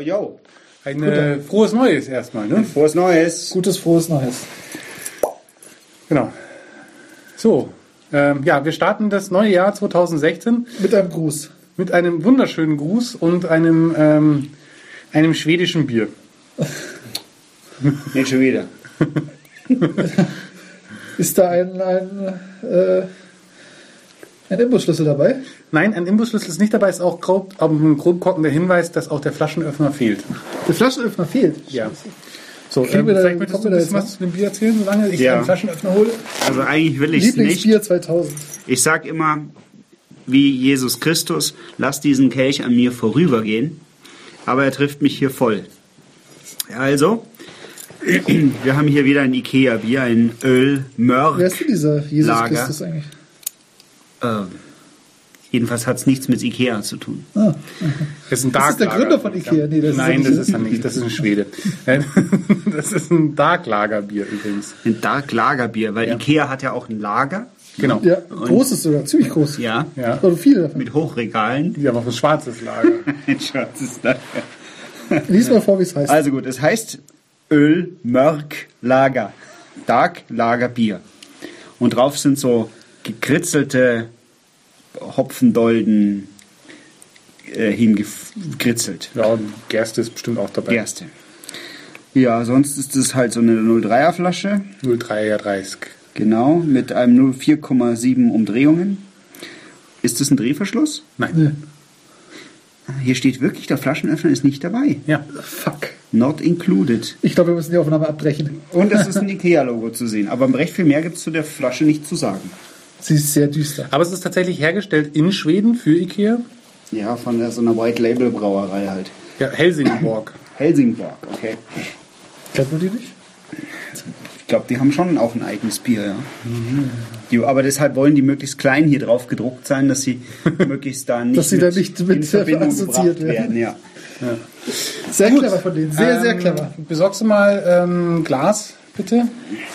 Yo, yo. Ein äh, frohes Neues erstmal, ne? Frohes Neues. Gutes, frohes Neues. Genau. So, ähm, ja, wir starten das neue Jahr 2016 Mit einem Gruß. mit einem wunderschönen Gruß und einem, ähm, einem schwedischen Bier. Nicht schon wieder. Ist da ein, ein, äh, ein Imbusschlüssel dabei? Nein, ein Imbusschlüssel ist nicht dabei, ist auch grob, aber ein grobkockender Hinweis, dass auch der Flaschenöffner fehlt. Der Flaschenöffner fehlt. Ja. So, Kriegen ähm, wir da- vielleicht möchtest du ein bisschen jetzt was zu dem Bier erzählen, solange ich Ja. den Flaschenöffner hole? Also eigentlich will ich es nicht. Lieblingsbier 2000. Ich sag immer, wie Jesus Christus, lass diesen Kelch an mir vorübergehen, aber er trifft mich hier voll. Also, wir haben hier wieder ein Ikea-Bier, ein Öl Mörk. Wer ist denn dieser Jesus Lager. Christus eigentlich? Ähm, jedenfalls hat es nichts mit Ikea zu tun. Ah, Das ist ein Das ist der. Gründer von Ikea. Nee, das ist Nein, er das nicht. ist er nicht. Das ist ein Schwede. Das ist ein Darklagerbier übrigens. Ein Dark Lagerbier, weil Ikea hat ja auch ein Lager Genau. ja, großes sogar, ziemlich groß. Ja. Ja. Oder viele davon. mit Hochregalen. Die haben auch ein schwarzes Lager. Ein schwarzes Lager. Lies mal vor, wie es heißt. Also gut, es heißt Öl Mörk Lager. Dark Lager Bier. Und drauf sind so gekritzelte Hopfendolden äh, hingekritzelt. Ja, und Gerste ist bestimmt auch dabei. Gerste. Ja, sonst ist es halt so eine 03er Flasche. 03er 30. Genau, mit einem 04,7 Umdrehungen. Ist das ein Drehverschluss? Nein. Nee. Hier steht wirklich, der Flaschenöffner ist nicht dabei. Ja. Fuck. Not included. Ich glaube, wir müssen die Aufnahme abbrechen. Und es ist ein Ikea-Logo zu sehen. Aber recht viel mehr gibt es zu der Flasche nicht zu sagen. Sie ist sehr düster. Aber es ist tatsächlich hergestellt in Schweden für Ikea. Ja, von der, so einer White-Label-Brauerei halt. Ja, Helsingborg. Helsingborg, okay. Kennt man die nicht? Ich glaube, die haben schon auch ein eigenes Bier, ja. Die, aber deshalb wollen die möglichst klein hier drauf gedruckt sein, dass sie möglichst da nicht, Dass sie da nicht mit in Verbindung assoziiert gebracht werden. Ja. Sehr clever von denen. Sehr, sehr Ähm, clever. Besorgst du mal ähm, Glas, bitte,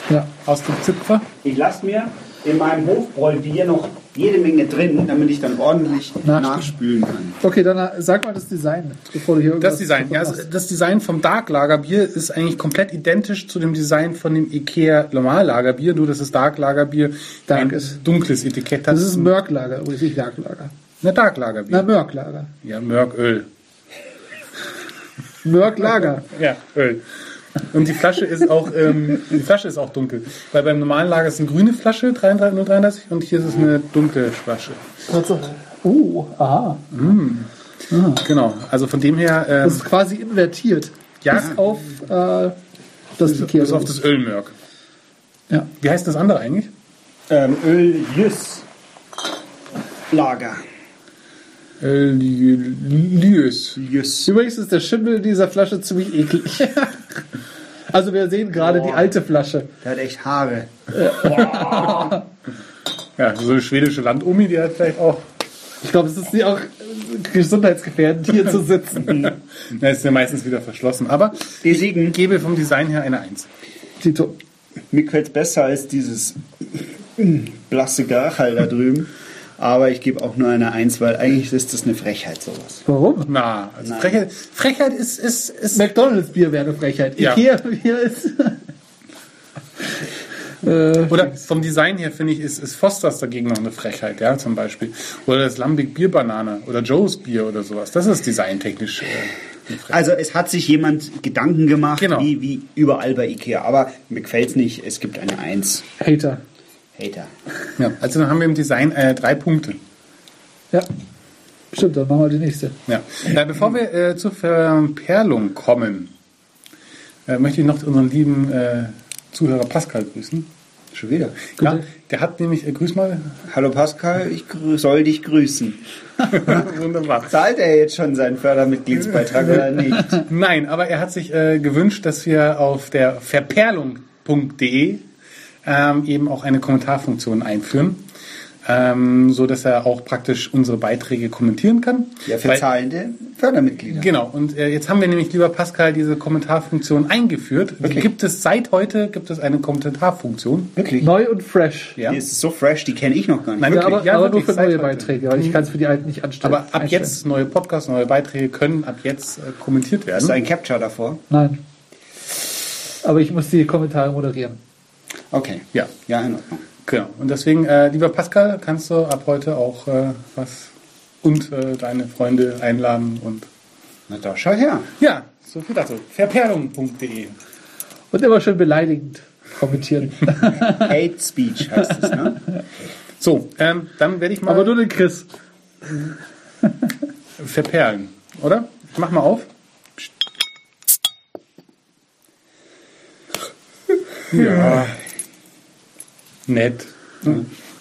Ja. aus dem Zipfer? Ich lasse mir in meinem Hofbräubier noch jede Menge drin, damit ich dann ordentlich Nachspülen. nachspülen kann. Okay, dann äh, sag mal das Design, bevor du hier Das Design, ja, also das Design vom Dark Lagerbier ist eigentlich komplett identisch zu dem Design von dem Ikea Normal Lagerbier, nur dass das Dark Lagerbier Dark ein ist. dunkles Etikett hat. Das ist ein Mörklager, übrigens nicht Jagdlager. ein Dark Lagerbier. Na, Mörklager. Ja, Mörköl. Mörklager. Ja, Öl. Und die Flasche ist auch, ähm, die Flasche ist auch dunkel. Weil beim normalen Lager ist eine grüne Flasche, 33, 033, und hier ist es eine dunkle Flasche. Oh, aha. Genau. Also von dem her, ähm, Das ist quasi invertiert. Ja. Bis auf äh, das Ikea. bis auf das Ölmörk. Ja. Wie heißt das andere eigentlich? Ähm, Öl Jüss Lager. Öliös. Jüss. Übrigens ist der Schimmel dieser Flasche ziemlich eklig. also wir sehen gerade die alte Flasche. Der hat echt Haare. Ja, so eine schwedische Landomi, die hat vielleicht auch. Ich glaube, es ist sie auch gesundheitsgefährdend, hier zu sitzen. Na, ist ja meistens wieder verschlossen. Aber Deswegen, ich gebe vom Design her eine Eins. Tito. mir gefällt es besser als dieses blasse Garchal da drüben. Aber ich gebe auch nur eine Eins, weil eigentlich ist das eine Frechheit, sowas. Warum? Na, also Frechheit, Frechheit ist, ist, ist McDonalds Bier wäre eine Frechheit. Ja. Ikea Bier ist. äh, Oder vom Design her finde ich, ist, ist Fosters dagegen noch eine Frechheit, ja, zum Beispiel. Oder das Lambic Bierbanane oder Joe's Bier oder sowas. Das ist designtechnisch äh, eine Frechheit. Also es hat sich jemand Gedanken gemacht, Genau. wie, wie überall bei Ikea. Aber mir gefällt es nicht. Es gibt eine Eins. Hater. Hater. Ja, also dann haben wir im Design äh, drei Punkte. Ja. Stimmt, dann machen wir die nächste. Ja. Äh, bevor wir äh, zur Verperlung kommen, äh, möchte ich noch unseren lieben äh, Zuhörer Pascal grüßen. Schon wieder. Ja, der hat nämlich, äh, grüß mal. Hallo Pascal, ich soll dich grüßen. Wunderbar. Zahlt er jetzt schon seinen Fördermitgliedsbeitrag oder nicht? Nein, aber er hat sich äh, gewünscht, dass wir auf der verperlung.de ähm, eben auch eine Kommentarfunktion einführen. ähm, so dass er auch praktisch unsere Beiträge kommentieren kann. Ja, für Weil- zahlende Fördermitglieder. Genau, und äh, jetzt haben wir nämlich, lieber Pascal, diese Kommentarfunktion eingeführt. Wirklich? Gibt es seit heute gibt es eine Kommentarfunktion? Wirklich? Neu und fresh. Ja. Die ist so fresh, die kenne ich noch gar nicht. Nein, Ja, Wirklich? aber, Ja, aber nur für neue. Beiträge, weil ich kann es für die alten nicht anstellen. Aber ab einstellen. jetzt neue Podcasts, neue Beiträge können ab jetzt äh, kommentiert Hast werden. du ein Capture davor? Nein. Aber ich muss die Kommentare moderieren. Okay. Ja. Ja, in Ordnung. Genau. Und deswegen, äh, lieber Pascal, kannst du ab heute auch äh, was und äh, deine Freunde einladen und Na da, schau her. ja, so viel dazu. Verperlung.de. Und immer schön beleidigend kommentieren. Hate Speech heißt es, ne? So, ähm, dann werde ich mal Aber nur den Chris. verperlen, oder? Ich mach mal auf. Ja. Nett.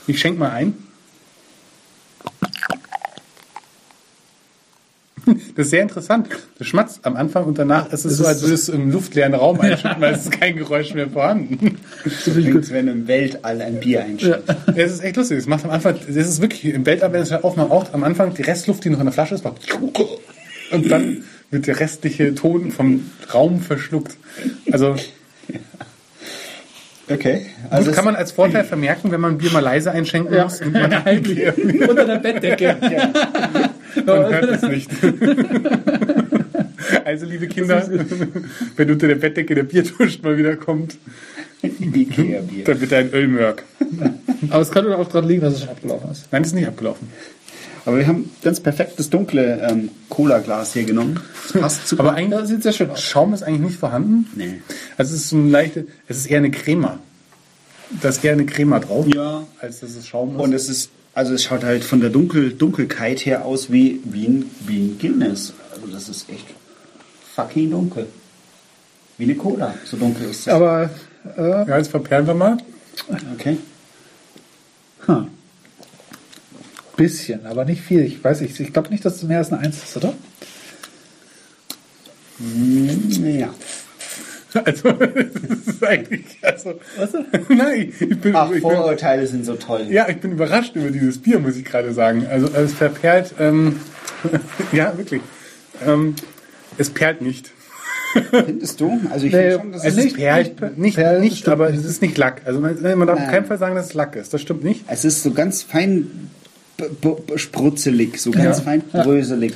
Ich schenk mal ein. Das ist sehr interessant. Das schmatzt am Anfang und danach ist es so, als würdest du im luftleeren Raum einschütten, weil es ist kein Geräusch mehr vorhanden. Klingt, wenn im Weltall ein Bier einschenkt. Ja, es ist echt lustig. Das macht am Anfang, das ist wirklich im Weltall, wenn es halt aufmacht, auch am Anfang die Restluft, die noch in der Flasche ist, macht und dann wird der restliche Ton vom Raum verschluckt. Also, Okay. also es- kann man als Vorteil vermerken, wenn man Bier mal leise einschenken muss und man Unter der Bettdecke. hört es nicht. Also, liebe Kinder, wenn unter der Bettdecke der Biertusch mal wieder kommt, dann wird ein Ölmörk. Aber es kann doch auch daran liegen, dass es schon abgelaufen ist. Nein, das ist nicht abgelaufen. Aber wir haben ganz perfektes dunkle ähm, Cola-Glas hier genommen. Das passt super. Aber eigentlich sieht sehr schön aus. Schaum ist eigentlich nicht vorhanden. Nee. Also es ist so eine leichte, es ist eher eine Crema. Da ist eher eine Crema drauf, Ja. als dass es Schaum ist. Und es ist, also es schaut halt von der Dunkel Dunkelkeit her aus wie, wie, ein, wie ein Guinness. Also das ist echt fucking dunkel. Wie eine Cola. So dunkel ist das. Aber äh, ja, jetzt verperlen wir mal. Okay. Bisschen, aber nicht viel. Ich weiß nicht, ich glaube nicht, dass es mehr als eine Eins ist, oder? Ja. Also, das ist eigentlich, also, Was? nein, ich bin, Ach, ich bin, Vorurteile sind so toll. ja, ich bin überrascht über dieses Bier, muss ich gerade sagen. Also, es verperlt, ähm, ja, wirklich. Ähm, es perlt nicht. Findest du? Also ich Nee, finde schon, dass Es nicht- perlt, nicht- nicht, perlt nicht, aber es ist nicht Lack. Also, man, man darf auf keinen Fall sagen, dass es Lack ist. Das stimmt nicht. es ist so ganz fein sprutzelig, so ganz Ja. fein bröselig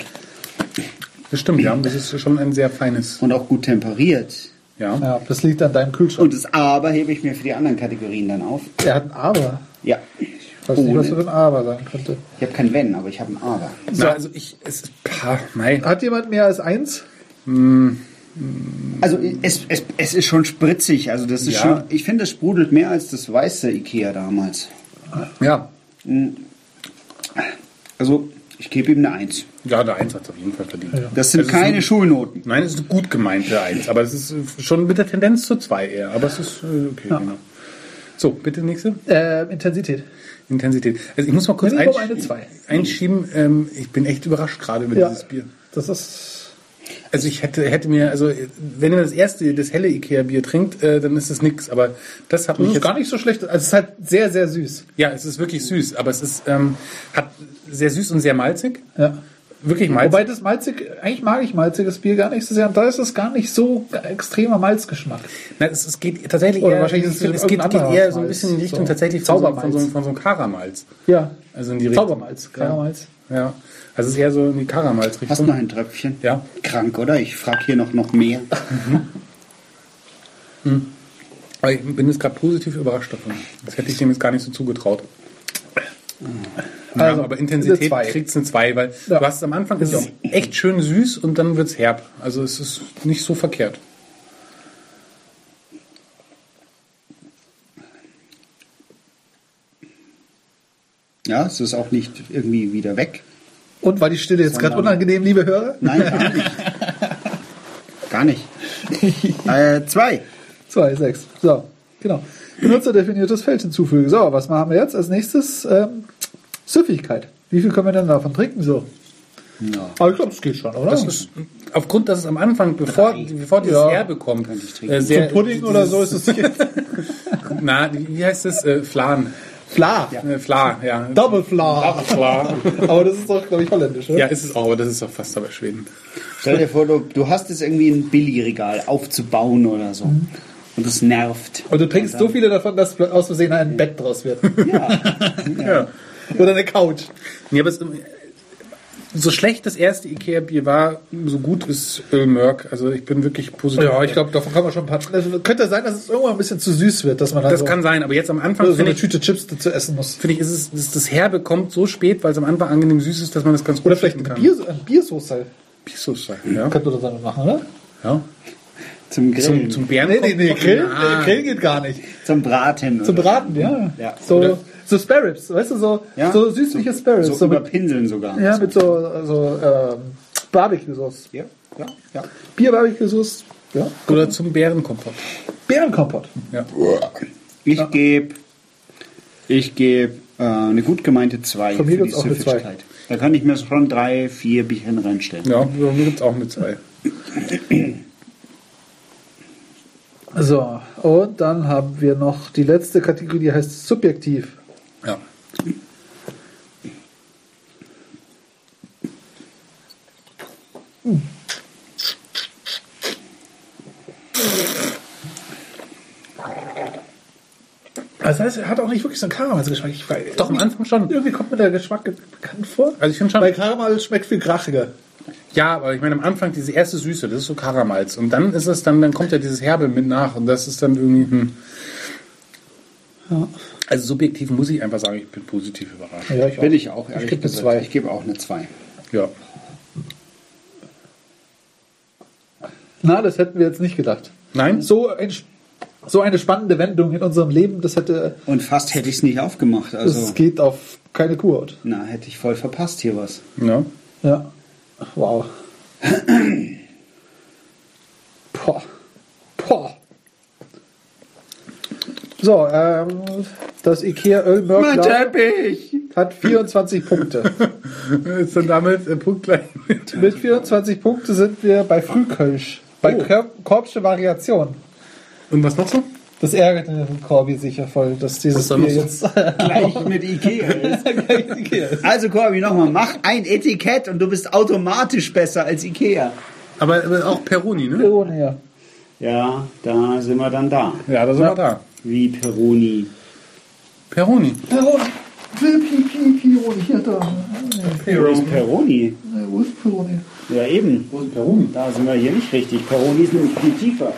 Das stimmt, ja. Das ist schon ein sehr feines, und auch gut temperiert. ja. Ja, das liegt an deinem Kühlschrank. Und das Aber hebe ich mir für die anderen Kategorien dann auf. er hat ein Aber. Ja. Ich weiß nicht, was Ohne. für ein Aber sein könnte. Ich habe kein Wenn, aber ich habe ein Aber. Na, also ich, es ist, pah, mei. Hat jemand mehr als eins? Also es, es, es ist schon spritzig. Also das ist Ja. schon. Ich finde, es sprudelt mehr als das weiße Ikea damals. Ja, Also ich gebe ihm eine Eins. ja, der Eins hat es auf jeden Fall verdient. Das sind Also es keine ein- Schulnoten. Nein, es ist eine gut gemeinte Eins, aber es ist äh, schon mit der Tendenz zu zwei eher. Aber es ist äh, okay, genau. So, bitte nächste. Äh, Intensität. Intensität. Also ich muss mal kurz einsch- eine Zwei. einschieben. Ähm, ich bin echt überrascht gerade über Ja. dieses Bier. Das ist. Also ich hätte, hätte mir, also wenn ihr das erste, das helle Ikea-Bier trinkt, äh, dann ist es nix. Aber das hat Das mich jetzt gar nicht so schlecht. Also es ist halt sehr, sehr süß. Ja, es ist wirklich süß, aber es ist ähm, hat sehr süß und sehr malzig. Ja. Wirklich malzig. Wobei das malzig, eigentlich mag ich malziges Bier gar nicht so sehr. Und da ist es gar nicht so extremer Malzgeschmack. Nein, es, es geht tatsächlich Oder eher, wahrscheinlich ist es es geht, geht eher so ein bisschen in die Richtung So tatsächlich von so, von, Zaubermalz. so, von so einem Karamalz. Ja. Also in die Richtung. Zaubermalz, Karamalz. Ja. Also es ist eher so in die Hast Karamalz-Richtung. noch ein Tröpfchen? Ja. Krank, oder? Ich frage hier noch, noch mehr. Aber ich bin jetzt gerade positiv überrascht davon. Das hätte ich dem jetzt gar nicht so zugetraut. Ja, Also, aber eine Intensität kriegt es eine 2, weil Ja. du hast es am Anfang ist es echt schön süß und dann wird es herb. Also es ist nicht so verkehrt. Ja, es ist auch nicht irgendwie wieder weg. Und war die Stille jetzt gerade unangenehm, liebe Hörer? Nein, gar nicht. gar nicht. Äh, zwei. Zwei, sechs. So, genau. Benutzerdefiniertes Feld hinzufügen. So, was machen wir jetzt? Als nächstes ähm, Süffigkeit. Wie viel können wir denn davon trinken? So. Ja. Aber ich glaube, das geht schon, oder? Das ist aufgrund, dass es am Anfang, bevor, bevor dieses Ja. Herbe kommt, Könnte ich trinken. äh, sehr, Zum Pudding oder so ist es nicht. Na, wie heißt es? Äh, Flan. Fla. Äh, Fla, ja. Double Fla. Fla. Aber das ist doch, glaube ich, holländisch, oder? Ja, ist es auch, aber das ist doch fast aber Schweden. Stell dir vor, du, du hast jetzt irgendwie ein Billigregal aufzubauen oder so. Und das nervt. Und du trinkst so viele davon, dass aus Versehen ein Bett draus wird. Ja. Oder eine Couch. Ja, aber es, so schlecht das erste Ikea-Bier war, so gut ist Ölmörk. Also ich bin wirklich positiv. Ja, ich glaube, davon kann man schon ein paar. Also, könnte sein, dass es irgendwann ein bisschen zu süß wird, dass man dann das so, kann sein, aber jetzt am Anfang so eine ich, Tüte Chips dazu essen muss. finde ich, ist es, ist das Herbe kommt so spät, weil es am Anfang angenehm süß ist, dass man das ganz gut Oder vielleicht trinken eine, Bier, eine Biersoße. Biersoße. Ja. Könnte man damit machen, oder? ja. Zum Grillen. Zum, zum Bären Nee, nee, nee, Grill, Ja. äh, Grill geht gar nicht. Zum Braten. Zum Braten, ja. Ja. So, so Spare Ribs, weißt du, so, Ja. so süßliche Spare So, Ribs. so So mit, überpinseln sogar. ja, mit so, so ähm, Barbecue-Sauce. ja, ja, ja. Bier-Barbecue-Sauce, ja. Oder zum Bärenkompott. Bärenkompott. Ja. Ich gebe ich geb, äh, eine gut gemeinte 2 Von mir für die gibt's auch eine zwei. Süffigkeit. Da kann ich mir schon drei, vier Bierchen reinstellen. Ja, mir gibt es auch eine zwei. So, und dann haben wir noch die letzte Kategorie, die heißt subjektiv. Ja. Also das heißt, er hat auch nicht wirklich so einen Karamellgeschmack. Doch, am Anfang schon. Irgendwie kommt mir der Geschmack bekannt vor. Also ich finde schon. Weil Karamell schmeckt viel krachiger. Ja, aber ich meine, am Anfang diese erste Süße, das ist so Karamalz. Und dann ist es dann, dann kommt ja dieses Herbe mit nach und das ist dann irgendwie. Hm. Also subjektiv muss ich einfach sagen, ich bin positiv überrascht. Ja, ich Bin ich auch, ehrlich gebe eine gesagt. zwei. Ich gebe auch eine 2. Ja. Na, das hätten wir jetzt nicht gedacht. Nein? So, ein, so eine spannende Wendung in unserem Leben, das hätte, Und fast hätte ich es nicht aufgemacht. das Also, geht auf keine Kuhhaut. na, hätte ich voll verpasst hier was. Ja. Ja. Wow. Boah. Boah. So, ähm, das Ikea Ölmörk Teppich! hat 24 Punkte. Ist dann damit äh, punktgleich mit. Mit 24 Punkten sind wir bei Frühkölsch. Bei Oh. Korbsche Variation. Und was noch so? Das ärgert den Corby sicher voll, dass dieses Was da Bier jetzt Gleich mit Ikea ist. Also Corby, nochmal, mach ein Etikett und du bist automatisch besser als Ikea. Aber, aber auch Peroni, ne? Ohne, ja. Ja, da sind wir dann da. Ja, da sind wir da. Wie Peroni. Peroni. Peroni. Peroni, hier da. Wo ist Peroni? Wo ist Peroni? Ja, eben. Wo ist Peroni? Da sind wir hier nicht richtig. Peroni ist nämlich viel tiefer.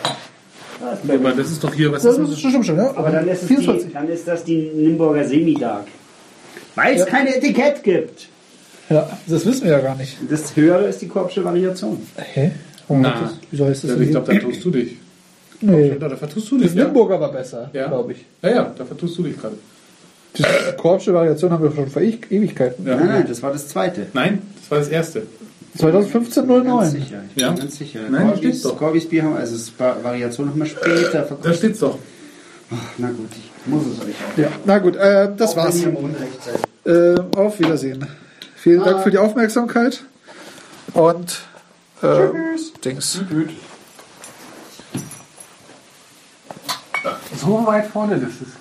Aber das ist doch hier, was Das ist ist stimmt schon, ja. Aber dann ist, es 24. die, dann ist das die Nimburger Semidark. Weil es Ja. kein Etikett gibt. Ja, das wissen wir ja gar nicht. Das höhere ist die Korbsche Variation. Hä? Warum Na. das, wieso heißt das Ja, ich glaube, da tust du dich. Nee. Da, vertust du Das dich, ja? Limburger war besser, Ja. glaube ich. Ja, ja, da vertust du dich gerade. Die Korbsche Variation haben wir schon vor Ewigkeiten. Ja. Nein, nein, das war das zweite. Nein, das war das erste. 2015 Ganz 09. sicher. Ich Ja. bin ganz sicher. Nein, Corbys, steht's doch. Corbys Bier haben, also das Ba- Variation wir später Da verkostet. steht's doch. Na gut, ich muss es euch auch. Ja, na gut, äh, das Auch war's. wenn ihr im Unrecht seid. Äh, auf Wiedersehen. Vielen Dank für die Aufmerksamkeit. Und äh, Dings. So weit vorne, das ist